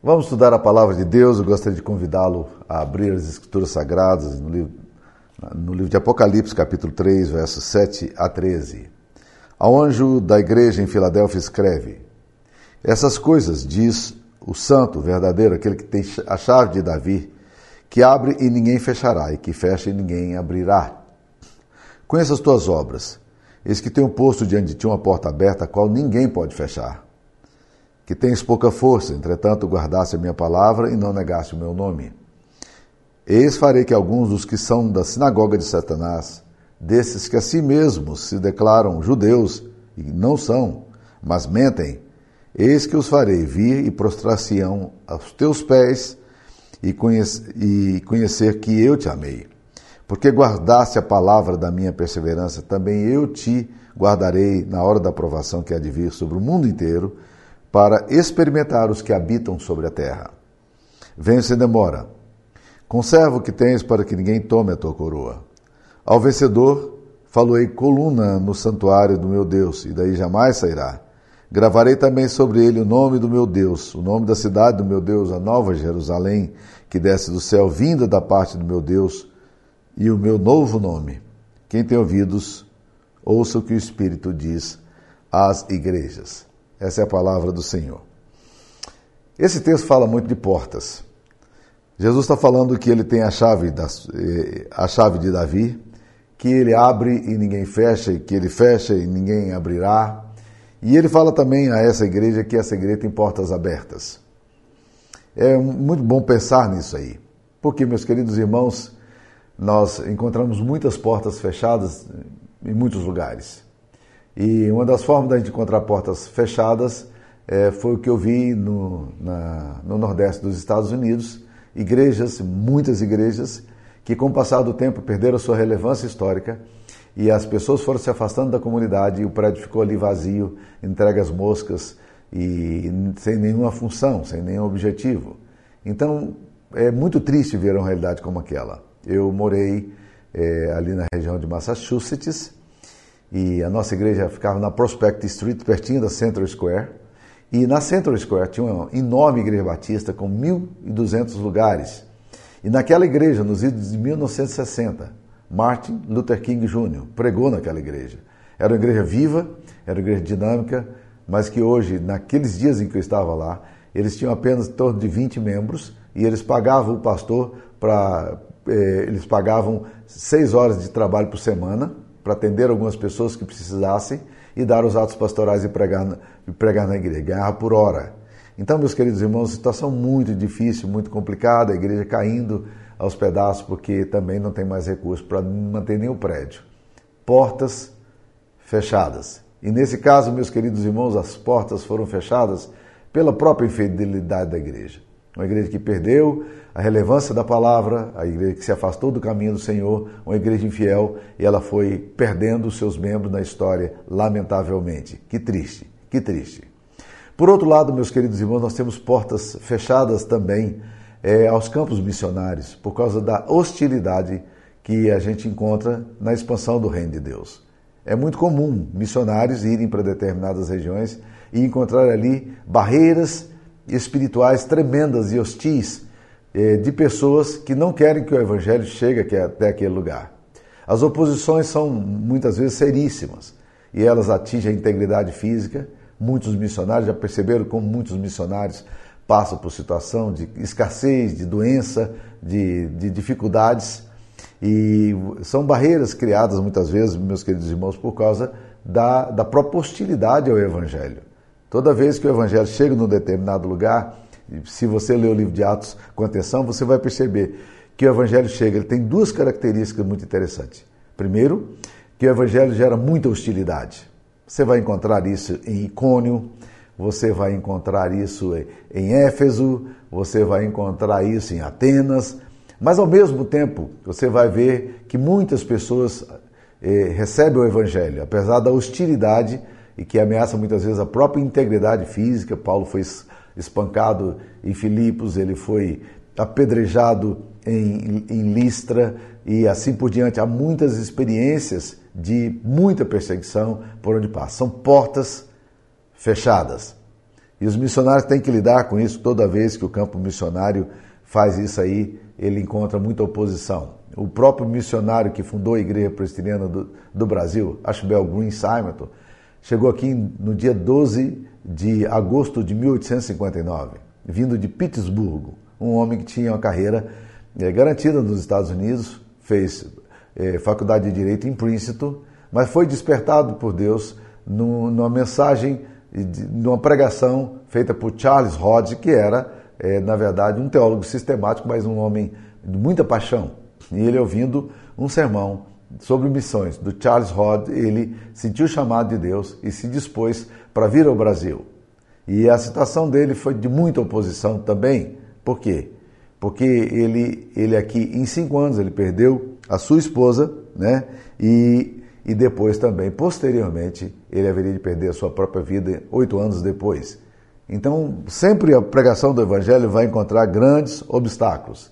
Vamos estudar a palavra de Deus. Eu gostaria de convidá-lo a abrir as Escrituras Sagradas no livro, no livro de Apocalipse, capítulo 3, versos 7 a 13. Ao anjo da igreja em Filadélfia escreve: Essas coisas diz o santo, verdadeiro, aquele que tem a chave de Davi, que abre e ninguém fechará, e que fecha e ninguém abrirá. Conheça as tuas obras. Eis que tenho posto diante de ti uma porta aberta, a qual ninguém pode fechar que tens pouca força, entretanto guardaste a minha palavra e não negaste o meu nome. Eis farei que alguns dos que são da sinagoga de Satanás, desses que a si mesmos se declaram judeus e não são, mas mentem, eis que os farei vir e prostrar-se-ão aos teus pés e, conhecer, e conhecer que eu te amei. Porque guardaste a palavra da minha perseverança, também eu te guardarei na hora da provação que há de vir sobre o mundo inteiro, para experimentar os que habitam sobre a terra. Venho sem demora. Conserva o que tens para que ninguém tome a tua coroa. Ao vencedor, faloei coluna no santuário do meu Deus, e daí jamais sairá. Gravarei também sobre ele o nome do meu Deus, o nome da cidade do meu Deus, a nova Jerusalém, que desce do céu, vinda da parte do meu Deus, e o meu novo nome. Quem tem ouvidos, ouça o que o Espírito diz às igrejas. Essa é a palavra do Senhor. Esse texto fala muito de portas. Jesus está falando que ele tem a chave, da, eh, a chave de Davi, que ele abre e ninguém fecha, e que ele fecha e ninguém abrirá. E ele fala também a essa igreja que essa igreja tem portas abertas. É muito bom pensar nisso aí, porque, meus queridos irmãos, nós encontramos muitas portas fechadas em muitos lugares. E uma das formas da gente encontrar portas fechadas é, foi o que eu vi no, na, no Nordeste dos Estados Unidos, igrejas, muitas igrejas, que com o passar do tempo perderam sua relevância histórica e as pessoas foram se afastando da comunidade e o prédio ficou ali vazio, entregue às moscas e sem nenhuma função, sem nenhum objetivo. Então é muito triste ver uma realidade como aquela. Eu morei é, ali na região de Massachusetts e a nossa igreja ficava na Prospect Street, pertinho da Central Square. E na Central Square tinha uma enorme igreja batista com 1.200 lugares. E naquela igreja, nos idos de 1960, Martin Luther King Jr. pregou naquela igreja. Era uma igreja viva, era uma igreja dinâmica, mas que hoje, naqueles dias em que eu estava lá, eles tinham apenas em torno de 20 membros e eles pagavam o pastor para. Eh, eles pagavam seis horas de trabalho por semana para atender algumas pessoas que precisassem e dar os atos pastorais e pregar, e pregar na igreja. Ganhava por hora. Então, meus queridos irmãos, situação muito difícil, muito complicada, a igreja caindo aos pedaços porque também não tem mais recursos para manter nem o prédio. Portas fechadas. E nesse caso, meus queridos irmãos, as portas foram fechadas pela própria infidelidade da igreja. Uma igreja que perdeu a relevância da palavra, a igreja que se afastou do caminho do Senhor, uma igreja infiel, e ela foi perdendo os seus membros na história, lamentavelmente. Que triste, que triste. Por outro lado, meus queridos irmãos, nós temos portas fechadas também é, aos campos missionários, por causa da hostilidade que a gente encontra na expansão do reino de Deus. É muito comum missionários irem para determinadas regiões e encontrar ali barreiras espirituais tremendas e hostis eh, de pessoas que não querem que o evangelho chegue até aquele lugar. As oposições são muitas vezes seríssimas e elas atingem a integridade física. Muitos missionários já perceberam como muitos missionários passam por situação de escassez, de doença, de, de dificuldades. E são barreiras criadas muitas vezes, meus queridos irmãos, por causa da, da própria hostilidade ao Evangelho. Toda vez que o Evangelho chega num determinado lugar, se você ler o livro de Atos com atenção, você vai perceber que o Evangelho chega, ele tem duas características muito interessantes. Primeiro, que o Evangelho gera muita hostilidade. Você vai encontrar isso em Icônio, você vai encontrar isso em Éfeso, você vai encontrar isso em Atenas, mas ao mesmo tempo você vai ver que muitas pessoas eh, recebem o Evangelho, apesar da hostilidade e que ameaça muitas vezes a própria integridade física. Paulo foi espancado em Filipos, ele foi apedrejado em, em Listra e assim por diante. Há muitas experiências de muita perseguição por onde passa. São portas fechadas. E os missionários têm que lidar com isso toda vez que o campo missionário faz isso aí, ele encontra muita oposição. O próprio missionário que fundou a Igreja Presbiteriana do, do Brasil, Ashbel Green Simonton, chegou aqui no dia 12 de agosto de 1859, vindo de Pittsburgh, um homem que tinha uma carreira é, garantida nos Estados Unidos, fez é, faculdade de Direito em Princeton, mas foi despertado por Deus numa mensagem, numa pregação feita por Charles Hodge, que era, é, na verdade, um teólogo sistemático, mas um homem de muita paixão. E ele ouvindo um sermão sobre missões do Charles Hodge, ele sentiu o chamado de Deus e se dispôs para vir ao Brasil. E a situação dele foi de muita oposição também. Por quê? Porque ele, ele aqui, em cinco anos, ele perdeu a sua esposa, né? E e depois também, posteriormente, ele haveria de perder a sua própria vida oito anos depois. Então, sempre a pregação do Evangelho vai encontrar grandes obstáculos.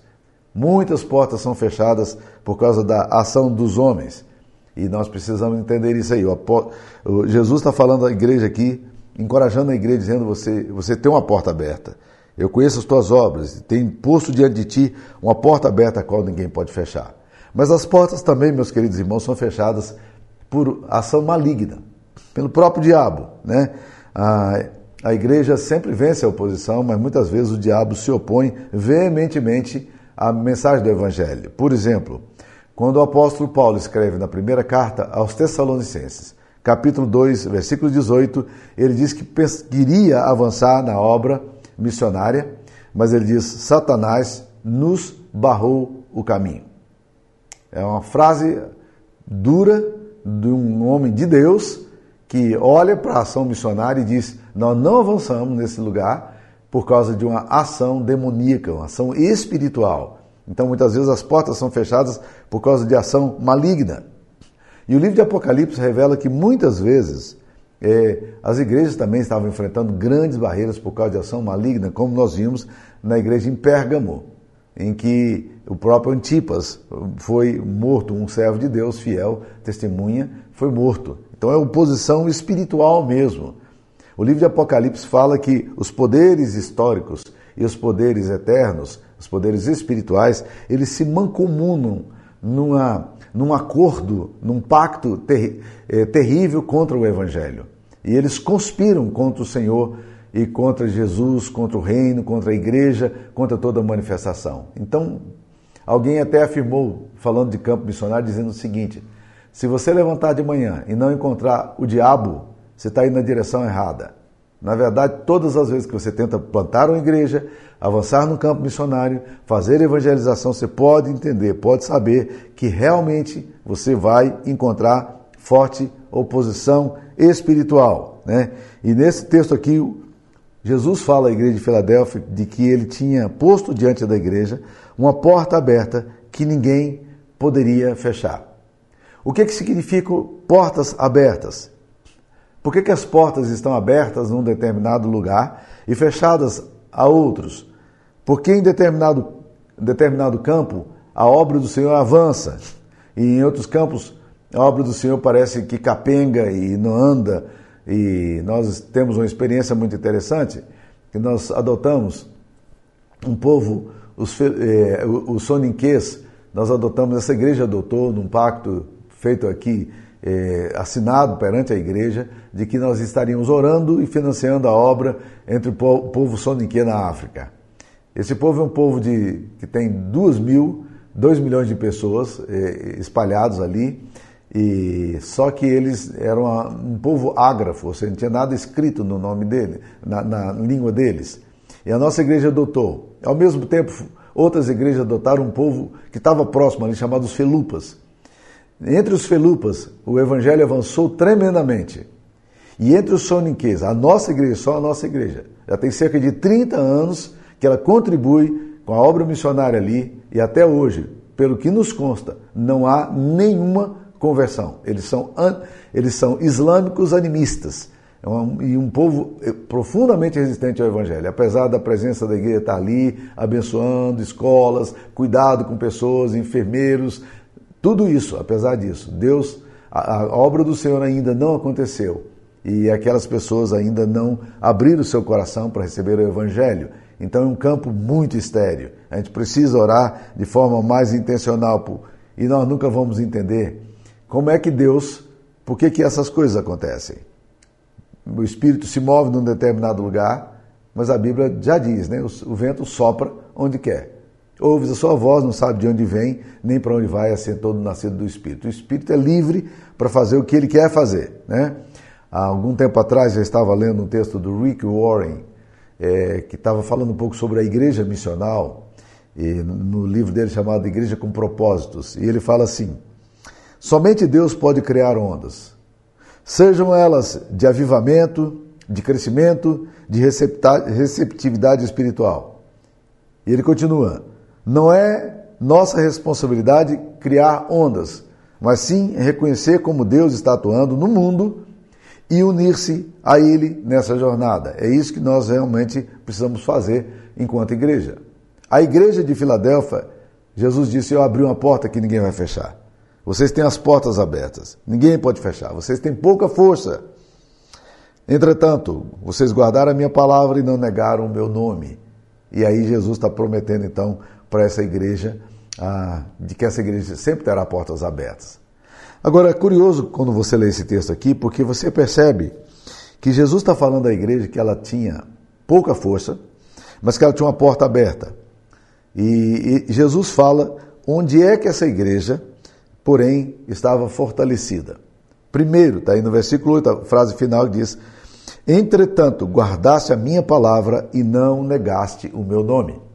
Muitas portas são fechadas por causa da ação dos homens. E nós precisamos entender isso aí. Jesus está falando à igreja aqui, encorajando a igreja, dizendo: você, você tem uma porta aberta. Eu conheço as tuas obras, tem posto diante de ti uma porta aberta a qual ninguém pode fechar. Mas as portas também, meus queridos irmãos, são fechadas por ação maligna, pelo próprio diabo. Né? A, a igreja sempre vence a oposição, mas muitas vezes o diabo se opõe veementemente à mensagem do Evangelho. Por exemplo, quando o apóstolo Paulo escreve na primeira carta aos Tessalonicenses, capítulo 2, versículo 18, ele diz que queria avançar na obra missionária, mas ele diz: Satanás nos barrou o caminho. É uma frase dura, de um homem de Deus que olha para a ação missionária e diz: Nós não avançamos nesse lugar por causa de uma ação demoníaca, uma ação espiritual. Então, muitas vezes, as portas são fechadas por causa de ação maligna. E o livro de Apocalipse revela que muitas vezes é, as igrejas também estavam enfrentando grandes barreiras por causa de ação maligna, como nós vimos na igreja em Pérgamo, em que o próprio Antipas foi morto, um servo de Deus fiel, testemunha, foi morto. Então é oposição espiritual mesmo. O livro de Apocalipse fala que os poderes históricos e os poderes eternos, os poderes espirituais, eles se mancomunam numa, num acordo, num pacto ter, é, terrível contra o Evangelho. E eles conspiram contra o Senhor e contra Jesus, contra o reino, contra a igreja, contra toda manifestação. Então, Alguém até afirmou, falando de campo missionário, dizendo o seguinte: se você levantar de manhã e não encontrar o diabo, você está indo na direção errada. Na verdade, todas as vezes que você tenta plantar uma igreja, avançar no campo missionário, fazer evangelização, você pode entender, pode saber que realmente você vai encontrar forte oposição espiritual. Né? E nesse texto aqui, Jesus fala à igreja de Filadélfia de que ele tinha posto diante da igreja uma porta aberta que ninguém poderia fechar. O que, que significa portas abertas? Por que, que as portas estão abertas num determinado lugar e fechadas a outros? Porque em determinado, determinado campo a obra do Senhor avança e em outros campos a obra do Senhor parece que capenga e não anda. E nós temos uma experiência muito interessante que nós adotamos um povo os, eh, os soninquês, nós adotamos, essa igreja adotou num pacto feito aqui, eh, assinado perante a igreja, de que nós estaríamos orando e financiando a obra entre o povo, povo soninquê na África. Esse povo é um povo de, que tem duas mil, dois milhões de pessoas eh, espalhados ali, e só que eles eram uma, um povo ágrafo, ou seja, não tinha nada escrito no nome dele, na, na língua deles. E a nossa igreja adotou. Ao mesmo tempo, outras igrejas adotaram um povo que estava próximo ali, chamado os Felupas. Entre os Felupas, o evangelho avançou tremendamente. E entre os soninquês, a nossa igreja, só a nossa igreja, já tem cerca de 30 anos que ela contribui com a obra missionária ali e até hoje, pelo que nos consta, não há nenhuma conversão. Eles são, eles são islâmicos animistas. É e um povo eh, profundamente resistente ao Evangelho, apesar da presença da igreja estar ali, abençoando escolas, cuidado com pessoas, enfermeiros, tudo isso, apesar disso, Deus, a, a obra do Senhor ainda não aconteceu. e aquelas pessoas ainda não abriram o seu coração para receber o Evangelho. Então é um campo muito estéreo. A gente precisa orar de forma mais intencional e nós nunca vamos entender como é que Deus, por que, que essas coisas acontecem. O Espírito se move num determinado lugar, mas a Bíblia já diz, né? O, vento sopra onde quer. Ouves a sua voz, não sabe de onde vem, nem para onde vai, assim todo nascido do Espírito. O Espírito é livre para fazer o que ele quer fazer, né? Há algum tempo atrás eu estava lendo um texto do Rick Warren, é, que estava falando um pouco sobre a igreja missional, no livro dele chamado Igreja com Propósitos. E ele fala assim: somente Deus pode criar ondas, sejam elas de avivamento, de crescimento, de receptividade espiritual. E ele continua: não é nossa responsabilidade criar ondas, mas sim reconhecer como Deus está atuando no mundo e unir-se a Ele nessa jornada. É isso que nós realmente precisamos fazer enquanto igreja. A igreja de Filadélfia, Jesus disse: Eu abri uma porta que ninguém vai fechar. Vocês têm as portas abertas, ninguém pode fechar. Vocês têm pouca força. Entretanto, vocês guardaram a minha palavra e não negaram o meu nome. E aí Jesus está prometendo então para essa igreja ah, de que essa igreja sempre terá portas abertas. Agora, é curioso quando você lê esse texto aqui, porque você percebe que Jesus está falando da igreja que ela tinha pouca força, mas que ela tinha uma porta aberta. E, e Jesus fala onde é que essa igreja, porém, estava fortalecida. Primeiro, está aí no versículo 8, a frase final diz: Entretanto, guardaste a minha palavra e não negaste o meu nome.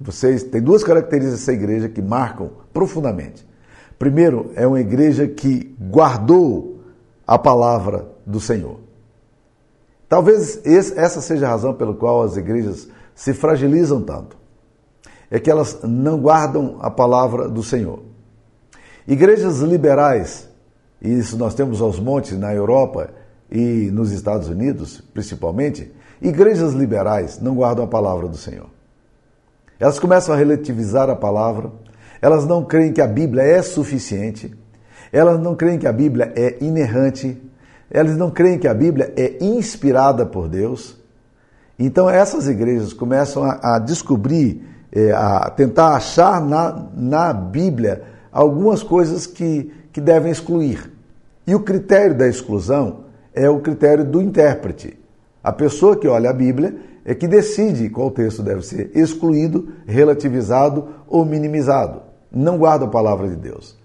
Vocês têm duas características dessa igreja que marcam profundamente. Primeiro, é uma igreja que guardou a palavra do Senhor. Talvez essa seja a razão pela qual as igrejas se fragilizam tanto. É que elas não guardam a palavra do Senhor. Igrejas liberais, e isso nós temos aos montes na Europa e nos Estados Unidos, principalmente, igrejas liberais não guardam a palavra do Senhor. Elas começam a relativizar a palavra, elas não creem que a Bíblia é suficiente, elas não creem que a Bíblia é inerrante, elas não creem que a Bíblia é inspirada por Deus. Então essas igrejas começam a, a descobrir, é, a tentar achar na, na Bíblia algumas coisas que, que devem excluir. E o critério da exclusão é o critério do intérprete. A pessoa que olha a Bíblia é que decide qual texto deve ser excluído, relativizado ou minimizado. Não guardam a palavra de Deus.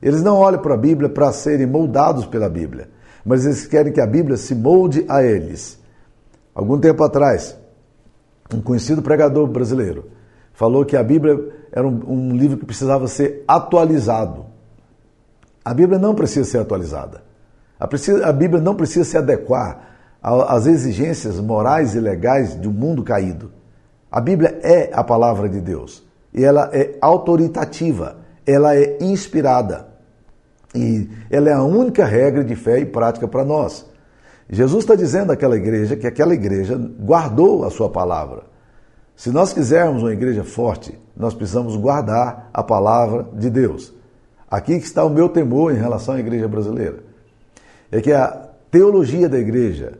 Eles não olham para a Bíblia para serem moldados pela Bíblia, mas eles querem que a Bíblia se molde a eles. Algum tempo atrás, um conhecido pregador brasileiro falou que a Bíblia era um, um livro que precisava ser atualizado. A Bíblia não precisa ser atualizada. A, precisa, a Bíblia não precisa se adequar às exigências morais e legais de um mundo caído. A Bíblia é a palavra de Deus e ela é autoritativa, ela é inspirada e ela é a única regra de fé e prática para nós. Jesus está dizendo àquela igreja que aquela igreja guardou a sua palavra. Se nós quisermos uma igreja forte, nós precisamos guardar a palavra de Deus. Aqui está o meu temor em relação à igreja brasileira. É que a teologia da igreja,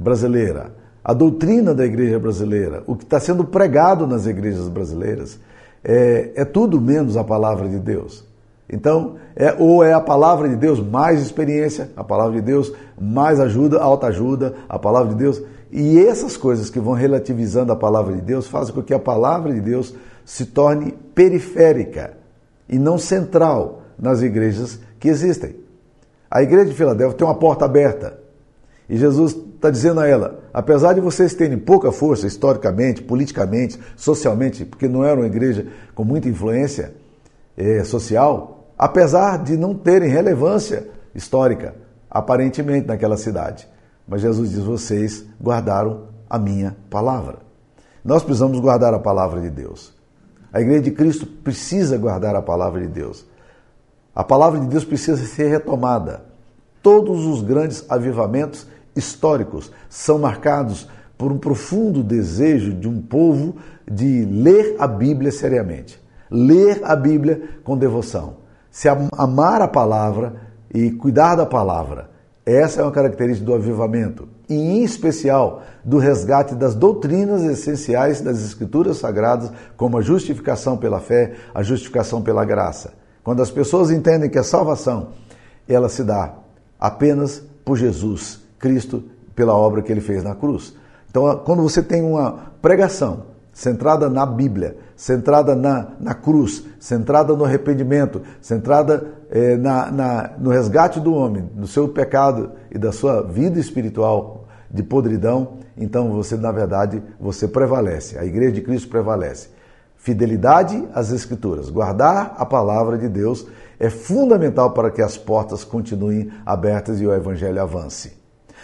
brasileira, a doutrina da igreja brasileira, o que está sendo pregado nas igrejas brasileiras, é, é tudo menos a palavra de Deus. Então, é, ou é a palavra de Deus mais experiência, a palavra de Deus mais ajuda, alta ajuda, a palavra de Deus. E essas coisas que vão relativizando a palavra de Deus fazem com que a palavra de Deus se torne periférica e não central nas igrejas que existem. A igreja de Filadélfia tem uma porta aberta. E Jesus está dizendo a ela: apesar de vocês terem pouca força historicamente, politicamente, socialmente, porque não era uma igreja com muita influência é, social, apesar de não terem relevância histórica, aparentemente, naquela cidade. Mas Jesus diz: vocês guardaram a minha palavra. Nós precisamos guardar a palavra de Deus. A igreja de Cristo precisa guardar a palavra de Deus. A palavra de Deus precisa ser retomada. Todos os grandes avivamentos históricos são marcados por um profundo desejo de um povo de ler a Bíblia seriamente, ler a Bíblia com devoção, se amar a palavra e cuidar da palavra. Essa é uma característica do avivamento, e em especial do resgate das doutrinas essenciais das Escrituras Sagradas, como a justificação pela fé, a justificação pela graça. Quando as pessoas entendem que a salvação ela se dá apenas por Jesus, Cristo, pela obra que ele fez na cruz. Então, quando você tem uma pregação centrada na Bíblia, centrada na, na cruz, centrada no arrependimento, centrada eh, na, na, no resgate do homem, do seu pecado e da sua vida espiritual de podridão, então você, na verdade, você prevalece, a igreja de Cristo prevalece. Fidelidade às Escrituras, guardar a palavra de Deus é fundamental para que as portas continuem abertas e o Evangelho avance.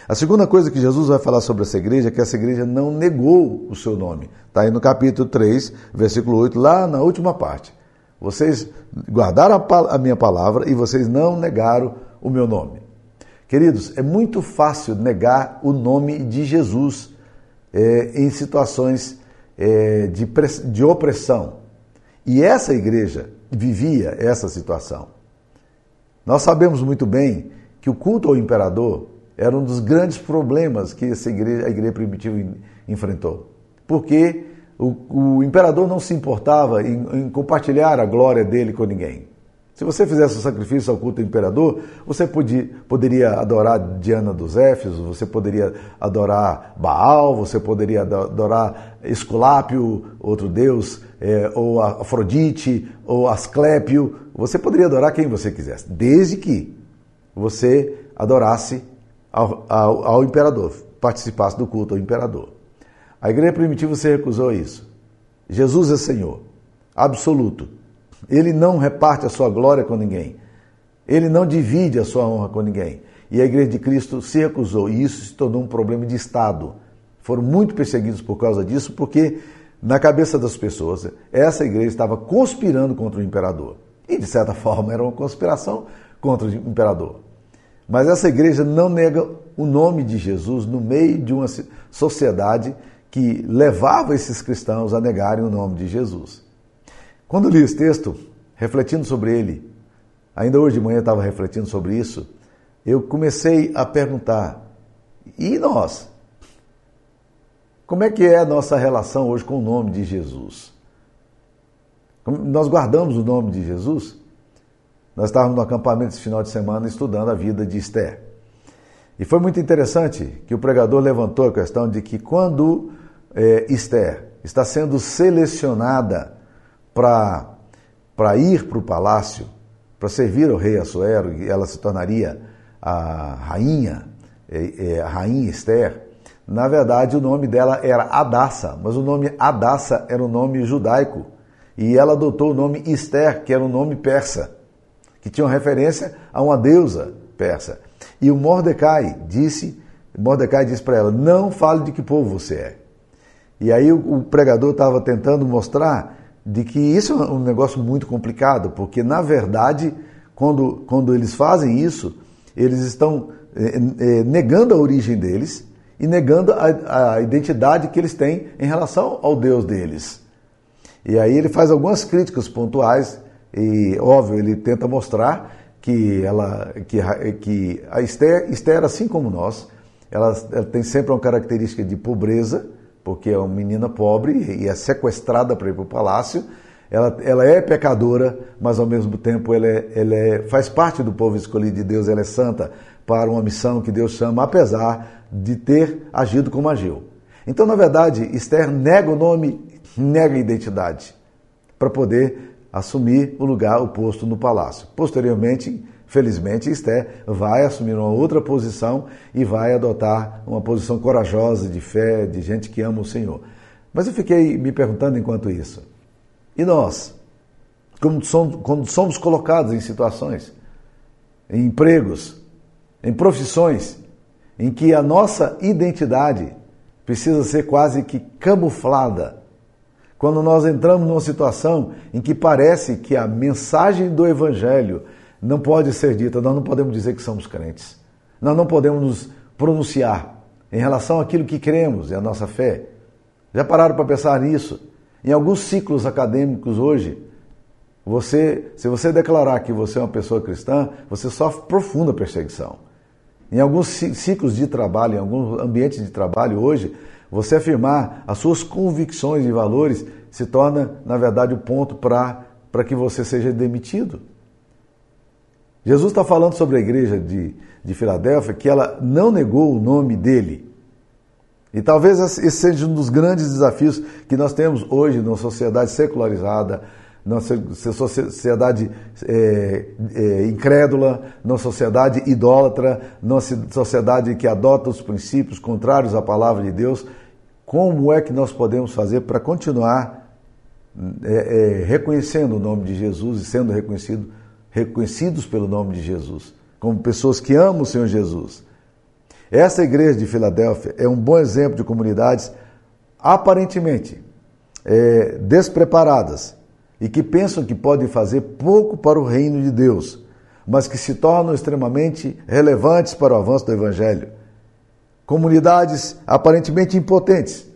A segunda coisa que Jesus vai falar sobre essa igreja é que essa igreja não negou o seu nome. Está aí no capítulo 3, versículo 8, lá na última parte. Vocês guardaram a minha palavra e vocês não negaram o meu nome. Queridos, é muito fácil negar o nome de Jesus é, em situações é, de, de opressão. E essa igreja vivia essa situação. Nós sabemos muito bem que o culto ao imperador era um dos grandes problemas que essa igreja, a igreja primitiva enfrentou. Porque o, o imperador não se importava em, em, compartilhar a glória dele com ninguém. Se você fizesse o sacrifício ao culto do imperador, você podia, poderia adorar Diana dos Éfesos, você poderia adorar Baal, você poderia adorar Esculápio, outro deus, é, ou Afrodite, ou Asclépio, você poderia adorar quem você quisesse, desde que você adorasse ao, ao, ao imperador, participasse do culto ao imperador. A igreja primitiva se recusou a isso. Jesus é Senhor, absoluto. Ele não reparte a sua glória com ninguém. Ele não divide a sua honra com ninguém. E a igreja de Cristo se recusou, e isso se tornou um problema de Estado. Foram muito perseguidos por causa disso, porque na cabeça das pessoas, essa igreja estava conspirando contra o imperador. E de certa forma era uma conspiração contra o imperador. Mas essa igreja não nega o nome de Jesus no meio de uma sociedade que levava esses cristãos a negarem o nome de Jesus. Quando li esse texto, refletindo sobre ele, ainda hoje de manhã estava refletindo sobre isso, eu comecei a perguntar: e nós? Como é que é a nossa relação hoje com o nome de Jesus? Nós guardamos o nome de Jesus? Nós estávamos no acampamento esse final de semana estudando a vida de Esther. E foi muito interessante que o pregador levantou a questão de que quando é, Esther está sendo selecionada para ir para o palácio, para servir ao rei Assuero, e ela se tornaria a rainha, é, é, a rainha Esther, na verdade o nome dela era Adassa, mas o nome Adassa era um nome judaico. E ela adotou o nome Esther, que era um nome persa que tinham referência a uma deusa persa. E o Mordecai disse, Mordecai disse para ela: "Não fale de que povo você é". E aí o, pregador estava tentando mostrar de que isso é um negócio muito complicado, porque na verdade, quando, quando eles fazem isso, eles estão é, é, negando a origem deles e negando a, a identidade que eles têm em relação ao Deus deles. E aí ele faz algumas críticas pontuais e, óbvio, ele tenta mostrar que, ela, que, que a Esther, Esther, assim como nós, ela, ela tem sempre uma característica de pobreza, porque é uma menina pobre e é sequestrada para ir para o palácio. Ela, ela é pecadora, mas ao mesmo tempo ela, é, ela é, faz parte do povo escolhido de Deus, ela é santa para uma missão que Deus chama, apesar de ter agido como agiu. Então, na verdade, Esther nega o nome, nega a identidade, para poder assumir o lugar, o posto no palácio. Posteriormente, felizmente, Esther vai assumir uma outra posição e vai adotar uma posição corajosa, de fé, de gente que ama o Senhor. Mas eu fiquei me perguntando enquanto isso, e nós? Quando somos, quando somos colocados em situações, em empregos, em profissões, em que a nossa identidade precisa ser quase que camuflada quando nós entramos numa situação em que parece que a mensagem do Evangelho não pode ser dita, nós não podemos dizer que somos crentes. Nós não podemos nos pronunciar em relação àquilo que cremos e a nossa fé. Já pararam para pensar nisso? Em alguns ciclos acadêmicos hoje, você, se você declarar que você é uma pessoa cristã, você sofre profunda perseguição. Em alguns ciclos de trabalho, em alguns ambientes de trabalho hoje, você afirmar as suas convicções e valores se torna, na verdade, o ponto para que você seja demitido. Jesus está falando sobre a igreja de, de Filadélfia que ela não negou o nome dele. E talvez esse seja um dos grandes desafios que nós temos hoje numa sociedade secularizada, numa sociedade é, é, incrédula, numa sociedade idólatra, numa sociedade que adota os princípios contrários à palavra de Deus. Como é que nós podemos fazer para continuar é, é reconhecendo o nome de Jesus e sendo reconhecido reconhecidos pelo nome de Jesus, como pessoas que amam o Senhor Jesus. Essa igreja de Filadélfia é um bom exemplo de comunidades aparentemente é, despreparadas e que pensam que podem fazer pouco para o reino de Deus, mas que se tornam extremamente relevantes para o avanço do Evangelho. Comunidades aparentemente impotentes,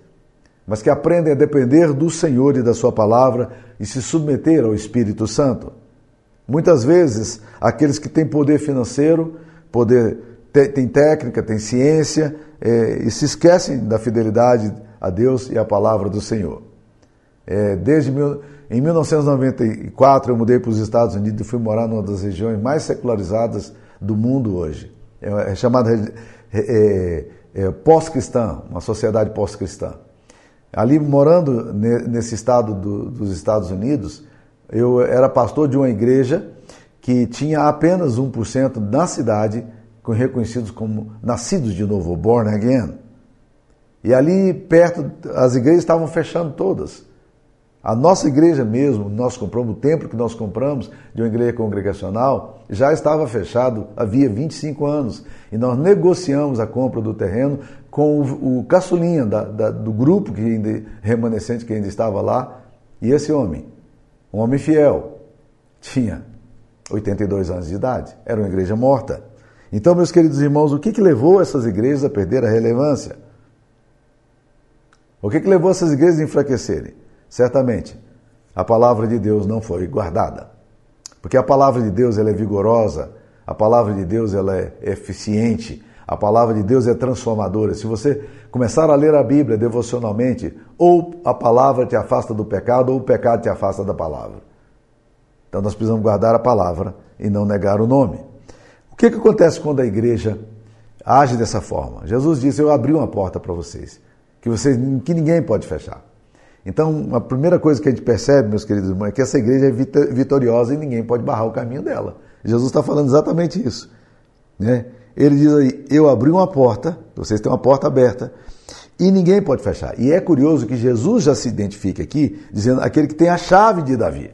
mas que aprendem a depender do Senhor e da Sua palavra e se submeter ao Espírito Santo. Muitas vezes, aqueles que têm poder financeiro, poder tem técnica, tem ciência, é, e se esquecem da fidelidade a Deus e à palavra do Senhor. É, desde mil, em 1994 eu mudei para os Estados Unidos e fui morar numa das regiões mais secularizadas do mundo hoje. É, é chamada é, é, pós-cristã, uma sociedade pós-cristã. Ali morando nesse estado do, dos Estados Unidos, eu era pastor de uma igreja que tinha apenas 1% na cidade reconhecidos como nascidos de novo, born again. E ali perto, as igrejas estavam fechando todas. A nossa igreja mesmo, nós compramos, o templo que nós compramos de uma igreja congregacional, já estava fechado havia 25 anos. E nós negociamos a compra do terreno com o, o caçulinha da, da, do grupo que ainda, remanescente que ainda estava lá, e esse homem um homem fiel, tinha 82 anos de idade, era uma igreja morta. Então, meus queridos irmãos, o que, que levou essas igrejas a perder a relevância? O que, que levou essas igrejas a enfraquecerem? Certamente, a palavra de Deus não foi guardada. Porque a palavra de Deus ela é vigorosa, a palavra de Deus ela é eficiente, a palavra de Deus é transformadora. Se você começar a ler a Bíblia devocionalmente, ou a palavra te afasta do pecado, ou o pecado te afasta da palavra. Então nós precisamos guardar a palavra e não negar o nome. O que, que acontece quando a igreja age dessa forma? Jesus disse: Eu abri uma porta para vocês, que, vocês, que ninguém pode fechar. Então, a primeira coisa que a gente percebe, meus queridos irmãos, é que essa igreja é vitoriosa e ninguém pode barrar o caminho dela. Jesus está falando exatamente isso. Né? Ele diz aí: Eu abri uma porta, vocês têm uma porta aberta, e ninguém pode fechar. E é curioso que Jesus já se identifica aqui, dizendo aquele que tem a chave de Davi.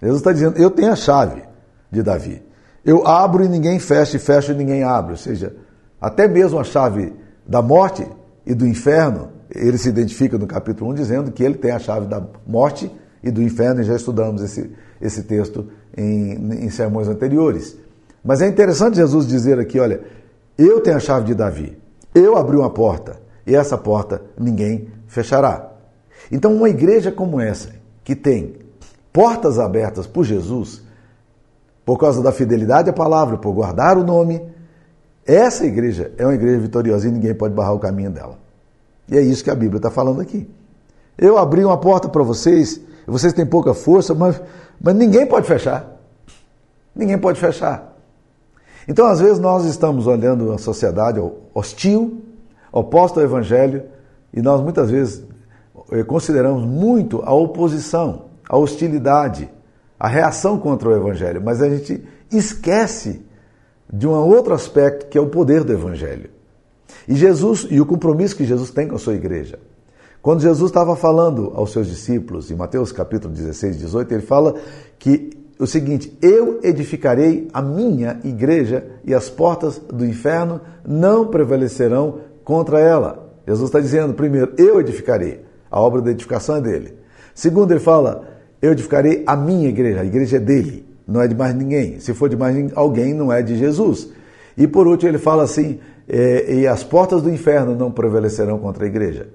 Jesus está dizendo: Eu tenho a chave de Davi. Eu abro e ninguém fecha, e fecho e ninguém abre. Ou seja, até mesmo a chave da morte e do inferno, ele se identifica no capítulo 1 dizendo que ele tem a chave da morte e do inferno, e já estudamos esse, esse texto em, em sermões anteriores. Mas é interessante Jesus dizer aqui: olha, eu tenho a chave de Davi, eu abri uma porta, e essa porta ninguém fechará. Então, uma igreja como essa, que tem portas abertas por Jesus, por causa da fidelidade à palavra, por guardar o nome, essa igreja é uma igreja vitoriosa e ninguém pode barrar o caminho dela. E é isso que a Bíblia está falando aqui. Eu abri uma porta para vocês, vocês têm pouca força, mas, mas ninguém pode fechar. Ninguém pode fechar. Então, às vezes, nós estamos olhando uma sociedade hostil, oposta ao Evangelho, e nós muitas vezes eh, consideramos muito a oposição, a hostilidade, a reação contra o Evangelho, mas a gente esquece de um outro aspecto que é o poder do Evangelho. E Jesus e o compromisso que Jesus tem com a sua igreja. Quando Jesus estava falando aos seus discípulos, em Mateus capítulo 16, 18, ele fala que o seguinte: Eu edificarei a minha igreja e as portas do inferno não prevalecerão contra ela. Jesus está dizendo, primeiro, eu edificarei. A obra da edificação é dele. Segundo, ele fala, eu edificarei a minha igreja. A igreja é dele, não é de mais ninguém. Se for de mais alguém, não é de Jesus. E por último, ele fala assim: é, e as portas do inferno não prevalecerão contra a igreja.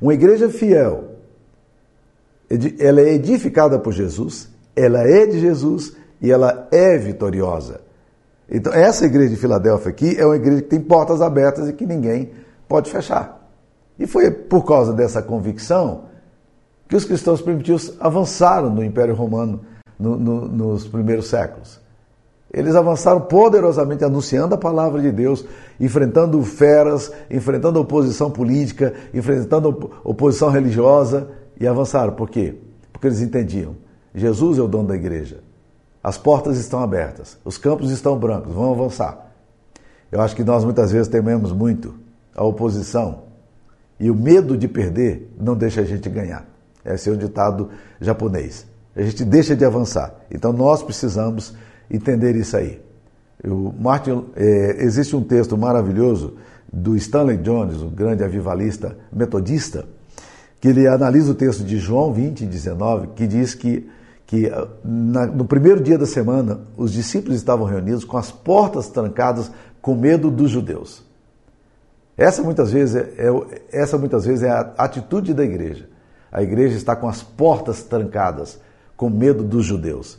Uma igreja fiel, ela é edificada por Jesus, ela é de Jesus e ela é vitoriosa. Então, essa igreja de Filadélfia aqui é uma igreja que tem portas abertas e que ninguém pode fechar. E foi por causa dessa convicção que os cristãos primitivos avançaram no Império Romano no, no, nos primeiros séculos. Eles avançaram poderosamente anunciando a palavra de Deus, enfrentando feras, enfrentando oposição política, enfrentando oposição religiosa e avançaram. Por quê? Porque eles entendiam: Jesus é o dono da igreja. As portas estão abertas, os campos estão brancos, vão avançar. Eu acho que nós muitas vezes tememos muito a oposição e o medo de perder não deixa a gente ganhar. Esse é um ditado japonês. A gente deixa de avançar. Então nós precisamos entender isso aí. O Martin, é, existe um texto maravilhoso do Stanley Jones, um grande avivalista metodista, que ele analisa o texto de João 20, 19, que diz que, que na, no primeiro dia da semana os discípulos estavam reunidos com as portas trancadas com medo dos judeus. Essa muitas vezes é, é, essa muitas vezes é a atitude da igreja. A igreja está com as portas trancadas, com medo dos judeus.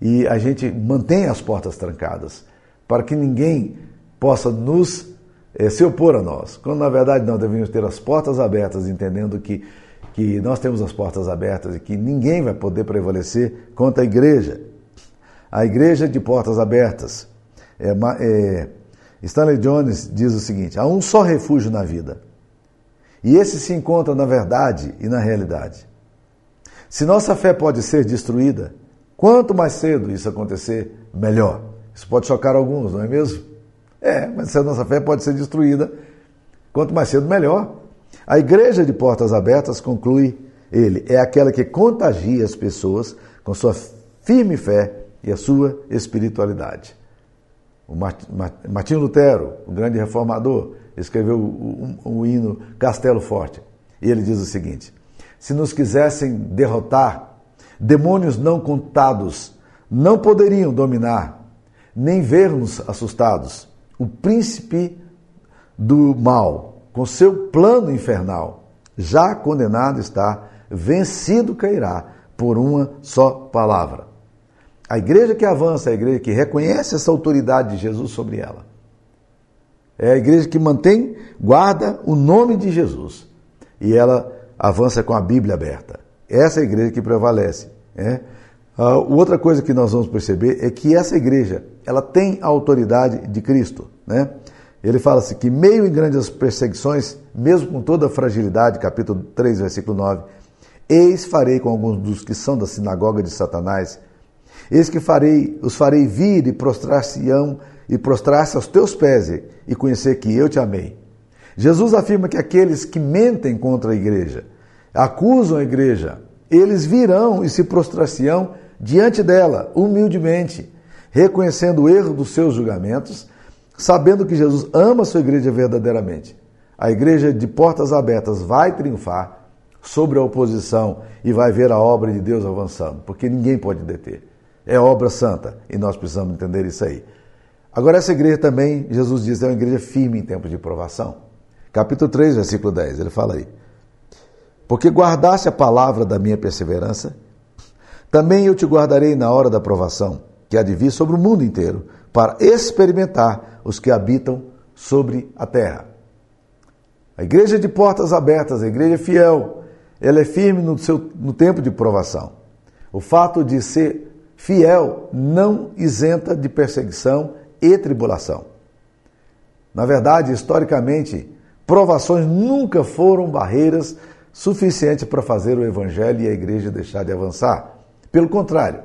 E a gente mantém as portas trancadas para que ninguém possa nos é, se opor a nós. Quando na verdade nós devemos ter as portas abertas, entendendo que, que nós temos as portas abertas e que ninguém vai poder prevalecer contra a igreja. A igreja de portas abertas. É, é, Stanley Jones diz o seguinte: há um só refúgio na vida. E esse se encontra na verdade e na realidade. Se nossa fé pode ser destruída, quanto mais cedo isso acontecer, melhor. Isso pode chocar alguns, não é mesmo? É, mas se a nossa fé pode ser destruída, quanto mais cedo, melhor. A igreja de portas abertas, conclui ele, é aquela que contagia as pessoas com sua firme fé e a sua espiritualidade. O Martinho Lutero, o grande reformador, escreveu o, o, o hino Castelo Forte. E ele diz o seguinte: Se nos quisessem derrotar, demônios não contados não poderiam dominar, nem ver-nos assustados. O príncipe do mal, com seu plano infernal, já condenado está, vencido cairá por uma só palavra. A igreja que avança, é a igreja que reconhece essa autoridade de Jesus sobre ela. É a igreja que mantém, guarda o nome de Jesus. E ela avança com a Bíblia aberta. Essa é a igreja que prevalece. É? Uh, outra coisa que nós vamos perceber é que essa igreja ela tem a autoridade de Cristo. Né? Ele fala assim que meio em grandes perseguições, mesmo com toda a fragilidade, capítulo 3, versículo 9, eis farei com alguns dos que são da sinagoga de Satanás Eis que farei, os farei vir e prostrar-se-ão e prostrar-se aos teus pés e conhecer que eu te amei. Jesus afirma que aqueles que mentem contra a igreja, acusam a igreja, eles virão e se prostrar-se-ão diante dela, humildemente, reconhecendo o erro dos seus julgamentos, sabendo que Jesus ama a sua igreja verdadeiramente. A igreja de portas abertas vai triunfar sobre a oposição e vai ver a obra de Deus avançando, porque ninguém pode deter é obra santa e nós precisamos entender isso aí. Agora, essa igreja também, Jesus diz, é uma igreja firme em tempos de provação. Capítulo 3, versículo 10, ele fala aí: Porque guardaste a palavra da minha perseverança, também eu te guardarei na hora da provação, que há de vir sobre o mundo inteiro, para experimentar os que habitam sobre a terra. A igreja de portas abertas, a igreja fiel, ela é firme no, seu, no tempo de provação. O fato de ser fiel não isenta de perseguição e tribulação. Na verdade, historicamente, provações nunca foram barreiras suficientes para fazer o evangelho e a igreja deixar de avançar. Pelo contrário,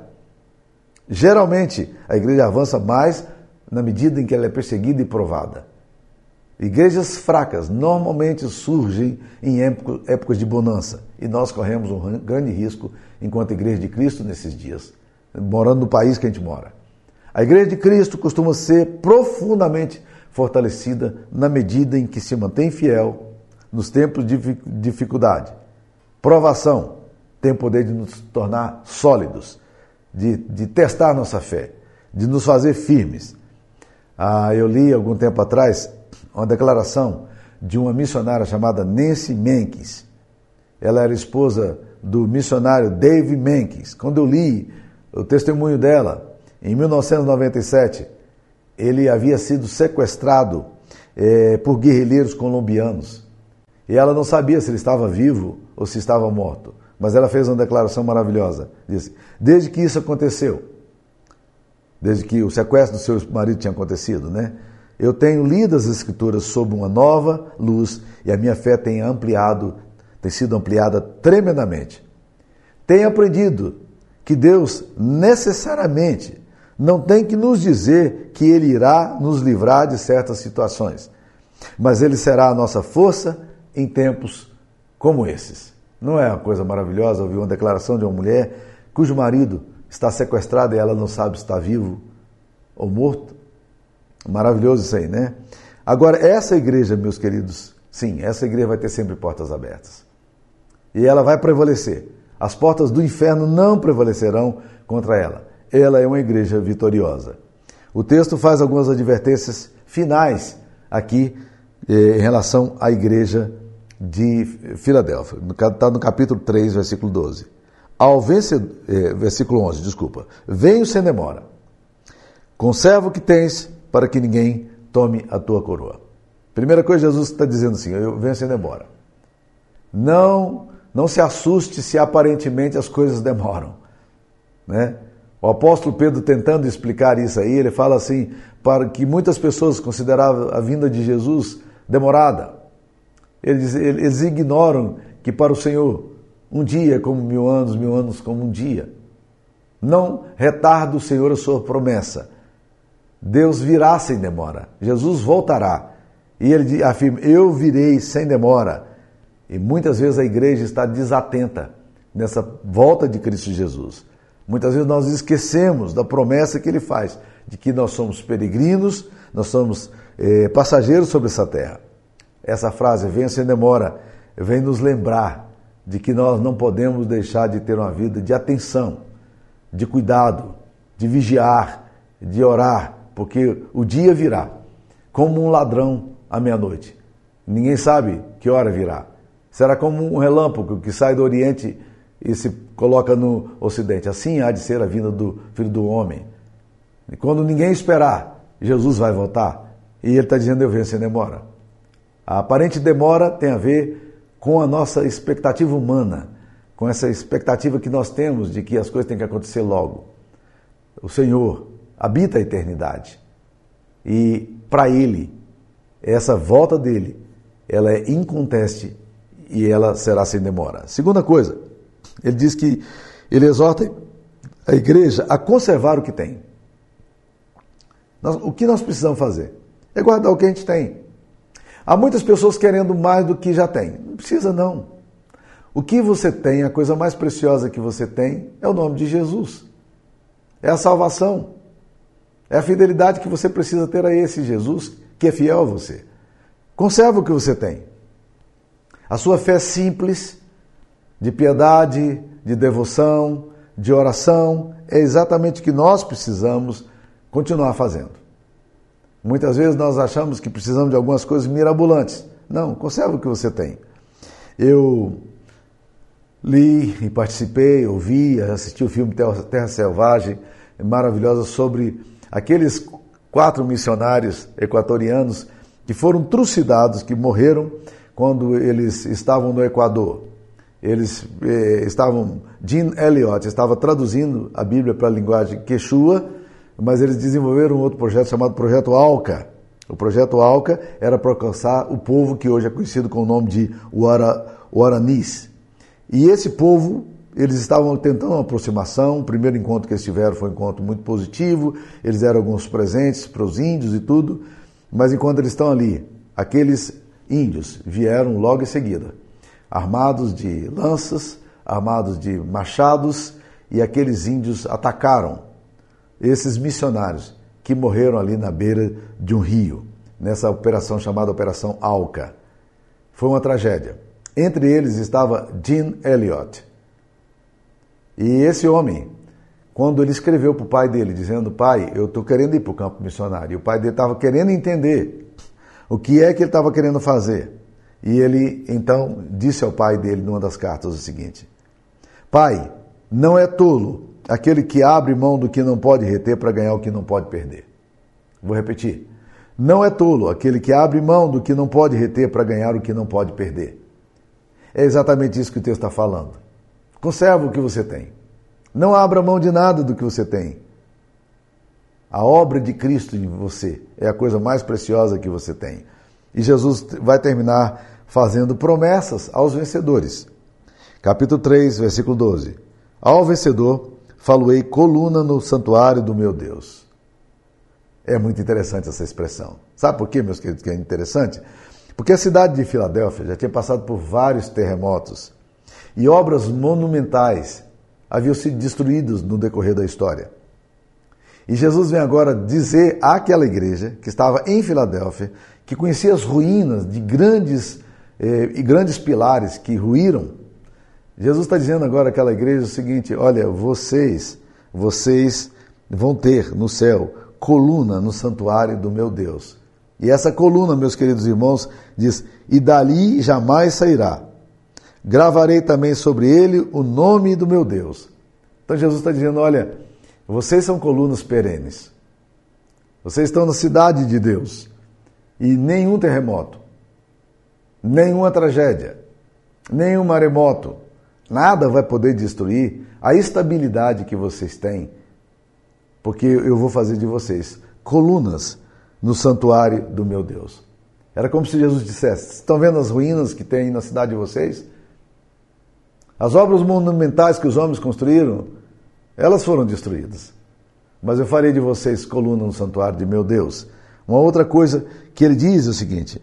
geralmente a igreja avança mais na medida em que ela é perseguida e provada. Igrejas fracas normalmente surgem em épocas de bonança e nós corremos um grande risco enquanto igreja de Cristo nesses dias morando no país que a gente mora. A Igreja de Cristo costuma ser profundamente fortalecida na medida em que se mantém fiel nos tempos de dificuldade. Provação tem o poder de nos tornar sólidos, de, de testar nossa fé, de nos fazer firmes. Ah, eu li algum tempo atrás uma declaração de uma missionária chamada Nancy Menkins. Ela era esposa do missionário Dave Menkins. Quando eu li o testemunho dela, em 1997, ele havia sido sequestrado é, por guerrilheiros colombianos. E ela não sabia se ele estava vivo ou se estava morto. Mas ela fez uma declaração maravilhosa. Disse: Desde que isso aconteceu, desde que o sequestro do seu marido tinha acontecido, né? Eu tenho lido as Escrituras sob uma nova luz e a minha fé tem ampliado, tem sido ampliada tremendamente. Tenho aprendido que Deus necessariamente não tem que nos dizer que Ele irá nos livrar de certas situações, mas Ele será a nossa força em tempos como esses. Não é uma coisa maravilhosa ouvir uma declaração de uma mulher cujo marido está sequestrado e ela não sabe se está vivo ou morto? Maravilhoso isso aí, né? Agora, essa igreja, meus queridos, sim, essa igreja vai ter sempre portas abertas. E ela vai prevalecer. As portas do inferno não prevalecerão contra ela. Ela é uma igreja vitoriosa. O texto faz algumas advertências finais aqui eh, em relação à igreja de Filadélfia. Está no capítulo 3, versículo 12. Ao vencedor, eh, versículo 11, desculpa. Venho sem demora. Conserva o que tens para que ninguém tome a tua coroa. Primeira coisa, Jesus está dizendo assim: eu venho sem demora. Não, não se assuste se aparentemente as coisas demoram. Né? O apóstolo Pedro, tentando explicar isso aí, ele fala assim: para que muitas pessoas consideravam a vinda de Jesus demorada. Eles, eles ignoram que para o Senhor um dia é como mil anos, mil anos como um dia. Não retarda o Senhor a sua promessa. Deus virá sem demora. Jesus voltará. E ele afirma: Eu virei sem demora. E muitas vezes a igreja está desatenta nessa volta de Cristo Jesus. Muitas vezes nós esquecemos da promessa que ele faz, de que nós somos peregrinos, nós somos eh, passageiros sobre essa terra. Essa frase, venha sem demora, vem nos lembrar de que nós não podemos deixar de ter uma vida de atenção, de cuidado, de vigiar, de orar, porque o dia virá, como um ladrão à meia-noite. Ninguém sabe que hora virá. Será como um relâmpago que sai do Oriente e se coloca no Ocidente. Assim há de ser a vinda do Filho do Homem. E quando ninguém esperar, Jesus vai voltar. E ele está dizendo: Eu venho sem demora. A aparente demora tem a ver com a nossa expectativa humana, com essa expectativa que nós temos de que as coisas têm que acontecer logo. O Senhor habita a eternidade. E para ele, essa volta dele, ela é inconteste e ela será sem demora. Segunda coisa, ele diz que ele exorta a igreja a conservar o que tem. Nós, o que nós precisamos fazer? É guardar o que a gente tem. Há muitas pessoas querendo mais do que já tem. Não precisa, não. O que você tem, a coisa mais preciosa que você tem, é o nome de Jesus. É a salvação. É a fidelidade que você precisa ter a esse Jesus que é fiel a você. Conserva o que você tem. A sua fé simples, de piedade, de devoção, de oração, é exatamente o que nós precisamos continuar fazendo. Muitas vezes nós achamos que precisamos de algumas coisas mirabolantes. Não, conserva o que você tem. Eu li e participei, ouvi, assisti o filme Terra Selvagem, maravilhosa, sobre aqueles quatro missionários equatorianos que foram trucidados, que morreram quando eles estavam no Equador. Eles eh, estavam, Jean Elliott estava traduzindo a Bíblia para a linguagem quechua, mas eles desenvolveram um outro projeto chamado Projeto Alca. O Projeto Alca era para alcançar o povo que hoje é conhecido com o nome de Guaranis. E esse povo, eles estavam tentando uma aproximação. O primeiro encontro que eles tiveram foi um encontro muito positivo. Eles deram alguns presentes para os índios e tudo. Mas enquanto eles estão ali, aqueles índios vieram logo em seguida armados de lanças, armados de machados, e aqueles índios atacaram esses missionários que morreram ali na beira de um rio, nessa operação chamada Operação Alca. Foi uma tragédia. Entre eles estava Jean Elliott. E esse homem, quando ele escreveu para o pai dele, dizendo: Pai, eu estou querendo ir para o campo missionário, e o pai dele estava querendo entender o que é que ele estava querendo fazer. E ele então disse ao pai dele numa das cartas o seguinte: Pai, não é tolo aquele que abre mão do que não pode reter para ganhar o que não pode perder. Vou repetir. Não é tolo aquele que abre mão do que não pode reter para ganhar o que não pode perder. É exatamente isso que o texto está falando. Conserva o que você tem. Não abra mão de nada do que você tem. A obra de Cristo em você é a coisa mais preciosa que você tem. E Jesus vai terminar fazendo promessas aos vencedores. Capítulo 3, versículo 12. Ao vencedor, faloei coluna no santuário do meu Deus. É muito interessante essa expressão. Sabe por quê, meus queridos, que é interessante? Porque a cidade de Filadélfia já tinha passado por vários terremotos e obras monumentais haviam sido destruídas no decorrer da história. E Jesus vem agora dizer àquela igreja que estava em Filadélfia, que conhecia as ruínas de grandes eh, e grandes pilares que ruíram. Jesus está dizendo agora àquela igreja o seguinte: olha, vocês, vocês vão ter no céu coluna no santuário do meu Deus. E essa coluna, meus queridos irmãos, diz: E dali jamais sairá. Gravarei também sobre ele o nome do meu Deus. Então Jesus está dizendo: Olha, vocês são colunas perenes. Vocês estão na cidade de Deus. E nenhum terremoto, nenhuma tragédia, nenhum maremoto, nada vai poder destruir a estabilidade que vocês têm porque eu vou fazer de vocês colunas no santuário do meu Deus. Era como se Jesus dissesse: estão vendo as ruínas que tem na cidade de vocês? As obras monumentais que os homens construíram, elas foram destruídas. Mas eu farei de vocês coluna no santuário de meu Deus. Uma outra coisa que ele diz é o seguinte: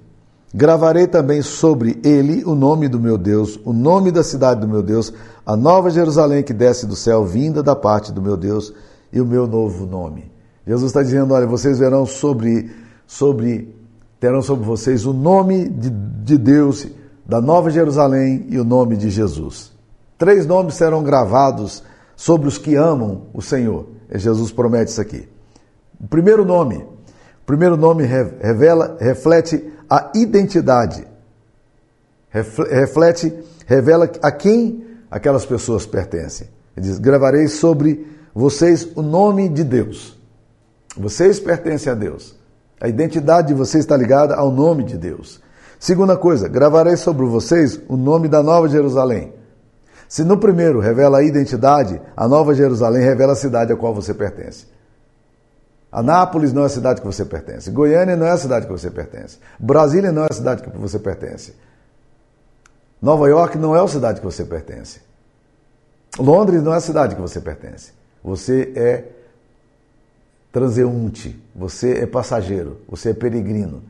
Gravarei também sobre ele o nome do meu Deus, o nome da cidade do meu Deus, a nova Jerusalém que desce do céu, vinda da parte do meu Deus, e o meu novo nome. Jesus está dizendo: olha, vocês verão sobre, sobre, terão sobre vocês o nome de, de Deus, da Nova Jerusalém e o nome de Jesus. Três nomes serão gravados sobre os que amam o Senhor. E Jesus promete isso aqui. O primeiro nome, o primeiro nome revela, reflete a identidade. Reflete, revela a quem aquelas pessoas pertencem. Ele diz: gravarei sobre vocês o nome de Deus. Vocês pertencem a Deus. A identidade de vocês está ligada ao nome de Deus. Segunda coisa, gravarei sobre vocês o nome da Nova Jerusalém. Se no primeiro revela a identidade, a Nova Jerusalém revela a cidade a qual você pertence. Anápolis não é a cidade que você pertence. Goiânia não é a cidade que você pertence. Brasília não é a cidade que você pertence. Nova York não é a cidade que você pertence. Londres não é a cidade que você pertence. Você é transeunte, você é passageiro, você é peregrino.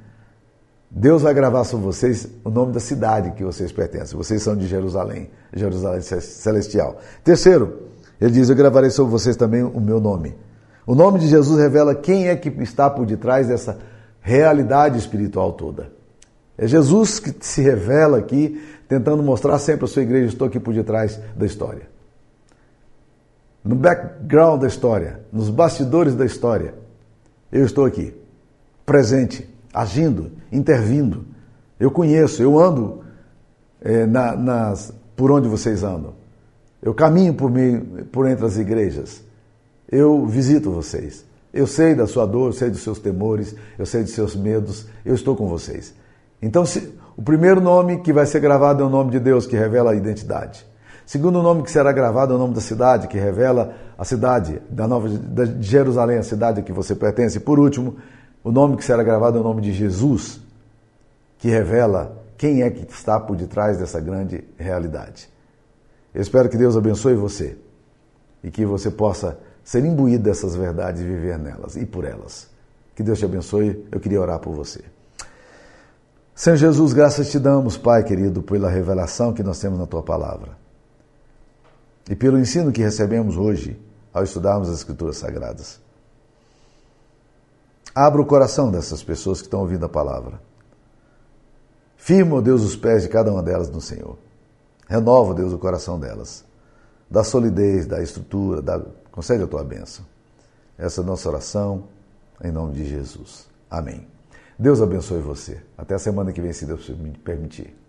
Deus vai gravar sobre vocês o nome da cidade que vocês pertencem. Vocês são de Jerusalém, Jerusalém celestial. Terceiro, ele diz: Eu gravarei sobre vocês também o meu nome. O nome de Jesus revela quem é que está por detrás dessa realidade espiritual toda. É Jesus que se revela aqui, tentando mostrar sempre à sua igreja: estou aqui por detrás da história no background da história, nos bastidores da história. Eu estou aqui, presente, agindo, intervindo. Eu conheço, eu ando é, na, nas, por onde vocês andam. Eu caminho por, mim, por entre as igrejas. Eu visito vocês. Eu sei da sua dor, eu sei dos seus temores, eu sei dos seus medos. Eu estou com vocês. Então, se, o primeiro nome que vai ser gravado é o nome de Deus, que revela a identidade. Segundo nome que será gravado é o nome da cidade, que revela a cidade da Nova de Jerusalém, a cidade a que você pertence. E por último, o nome que será gravado é o nome de Jesus, que revela quem é que está por detrás dessa grande realidade. Eu espero que Deus abençoe você e que você possa ser imbuído dessas verdades e viver nelas e por elas. Que Deus te abençoe. Eu queria orar por você. Senhor Jesus, graças te damos, Pai querido, pela revelação que nós temos na tua palavra e pelo ensino que recebemos hoje ao estudarmos as Escrituras Sagradas. Abra o coração dessas pessoas que estão ouvindo a palavra. Firma, Deus, os pés de cada uma delas no Senhor. Renova, Deus, o coração delas. Dá solidez, dá estrutura, dá... concede a tua bênção. Essa é a nossa oração, em nome de Jesus. Amém. Deus abençoe você. Até a semana que vem, se Deus me permitir.